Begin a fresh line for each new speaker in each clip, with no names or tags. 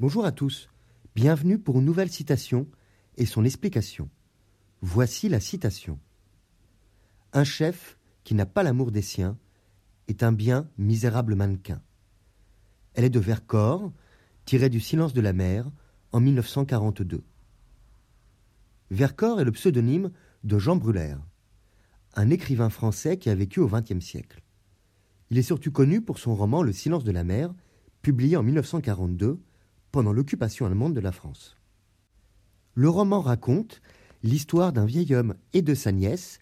Bonjour à tous, bienvenue pour une nouvelle citation et son explication. Voici la citation. Un chef qui n'a pas l'amour des siens est un bien misérable mannequin. Elle est de Vercors, tirée du Silence de la mer en 1942. Vercors est le pseudonyme de Jean Brulaire, un écrivain français qui a vécu au XXe siècle. Il est surtout connu pour son roman Le Silence de la mer, publié en 1942 pendant l'occupation allemande de la France. Le roman raconte l'histoire d'un vieil homme et de sa nièce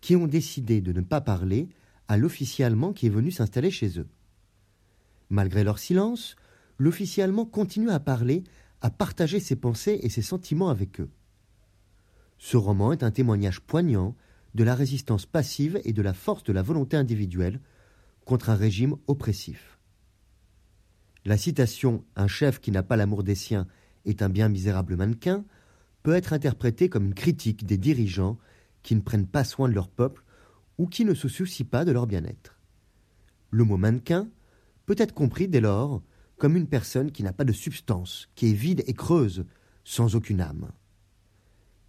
qui ont décidé de ne pas parler à l'officier allemand qui est venu s'installer chez eux. Malgré leur silence, l'officier allemand continue à parler, à partager ses pensées et ses sentiments avec eux. Ce roman est un témoignage poignant de la résistance passive et de la force de la volonté individuelle contre un régime oppressif. La citation Un chef qui n'a pas l'amour des siens est un bien misérable mannequin peut être interprétée comme une critique des dirigeants qui ne prennent pas soin de leur peuple ou qui ne se soucient pas de leur bien-être. Le mot mannequin peut être compris dès lors comme une personne qui n'a pas de substance, qui est vide et creuse, sans aucune âme.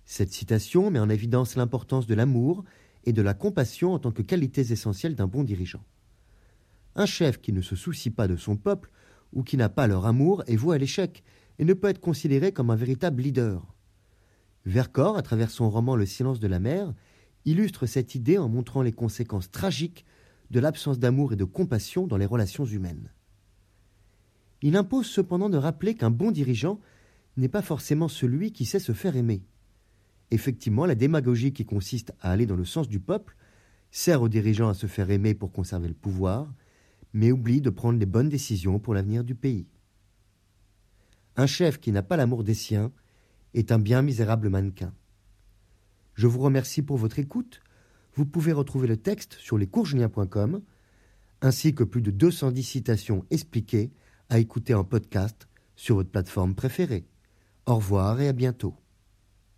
Cette citation met en évidence l'importance de l'amour et de la compassion en tant que qualités essentielles d'un bon dirigeant. Un chef qui ne se soucie pas de son peuple ou qui n'a pas leur amour est voué à l'échec et ne peut être considéré comme un véritable leader. Vercors, à travers son roman Le silence de la mer, illustre cette idée en montrant les conséquences tragiques de l'absence d'amour et de compassion dans les relations humaines. Il impose cependant de rappeler qu'un bon dirigeant n'est pas forcément celui qui sait se faire aimer. Effectivement, la démagogie qui consiste à aller dans le sens du peuple sert aux dirigeants à se faire aimer pour conserver le pouvoir, mais oublie de prendre les bonnes décisions pour l'avenir du pays. Un chef qui n'a pas l'amour des siens est un bien misérable mannequin. Je vous remercie pour votre écoute. Vous pouvez retrouver le texte sur lescoursjulien.com ainsi que plus de 210 citations expliquées à écouter en podcast sur votre plateforme préférée. Au revoir et à bientôt.